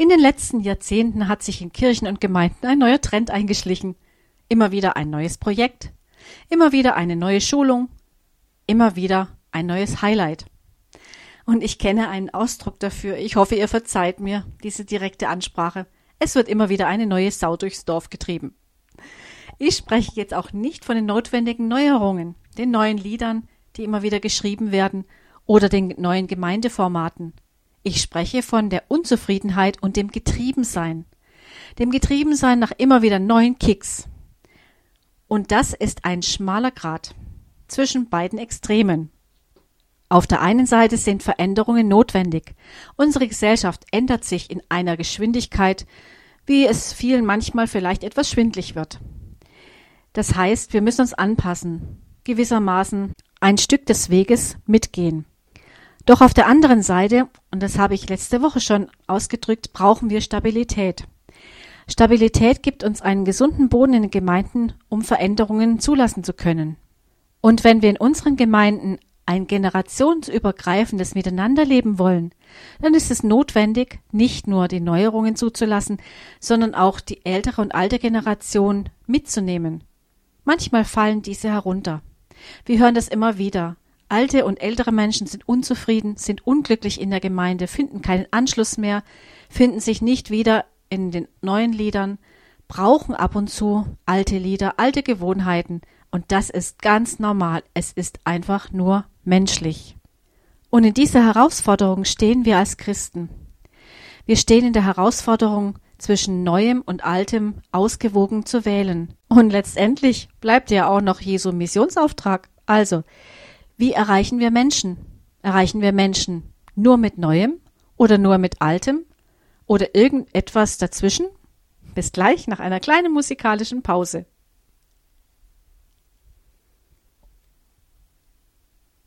In den letzten Jahrzehnten hat sich in Kirchen und Gemeinden ein neuer Trend eingeschlichen. Immer wieder ein neues Projekt, immer wieder eine neue Schulung, immer wieder ein neues Highlight. Und ich kenne einen Ausdruck dafür. Ich hoffe, ihr verzeiht mir diese direkte Ansprache. Es wird immer wieder eine neue Sau durchs Dorf getrieben. Ich spreche jetzt auch nicht von den notwendigen Neuerungen, den neuen Liedern, die immer wieder geschrieben werden, oder den neuen Gemeindeformaten. Ich spreche von der Unzufriedenheit und dem Getriebensein. Dem Getriebensein nach immer wieder neuen Kicks. Und das ist ein schmaler Grat zwischen beiden Extremen. Auf der einen Seite sind Veränderungen notwendig. Unsere Gesellschaft ändert sich in einer Geschwindigkeit, wie es vielen manchmal vielleicht etwas schwindlig wird. Das heißt, wir müssen uns anpassen, gewissermaßen ein Stück des Weges mitgehen. Doch auf der anderen Seite, und das habe ich letzte Woche schon ausgedrückt, brauchen wir Stabilität. Stabilität gibt uns einen gesunden Boden in den Gemeinden, um Veränderungen zulassen zu können. Und wenn wir in unseren Gemeinden ein generationsübergreifendes Miteinanderleben wollen, dann ist es notwendig, nicht nur die Neuerungen zuzulassen, sondern auch die ältere und alte Generation mitzunehmen. Manchmal fallen diese herunter. Wir hören das immer wieder. Alte und ältere Menschen sind unzufrieden, sind unglücklich in der Gemeinde, finden keinen Anschluss mehr, finden sich nicht wieder in den neuen Liedern, brauchen ab und zu alte Lieder, alte Gewohnheiten, und das ist ganz normal. Es ist einfach nur menschlich. Und in dieser Herausforderung stehen wir als Christen. Wir stehen in der Herausforderung, zwischen Neuem und Altem ausgewogen zu wählen. Und letztendlich bleibt ja auch noch Jesu Missionsauftrag. Also, wie erreichen wir Menschen? Erreichen wir Menschen nur mit Neuem oder nur mit Altem oder irgendetwas dazwischen? Bis gleich nach einer kleinen musikalischen Pause.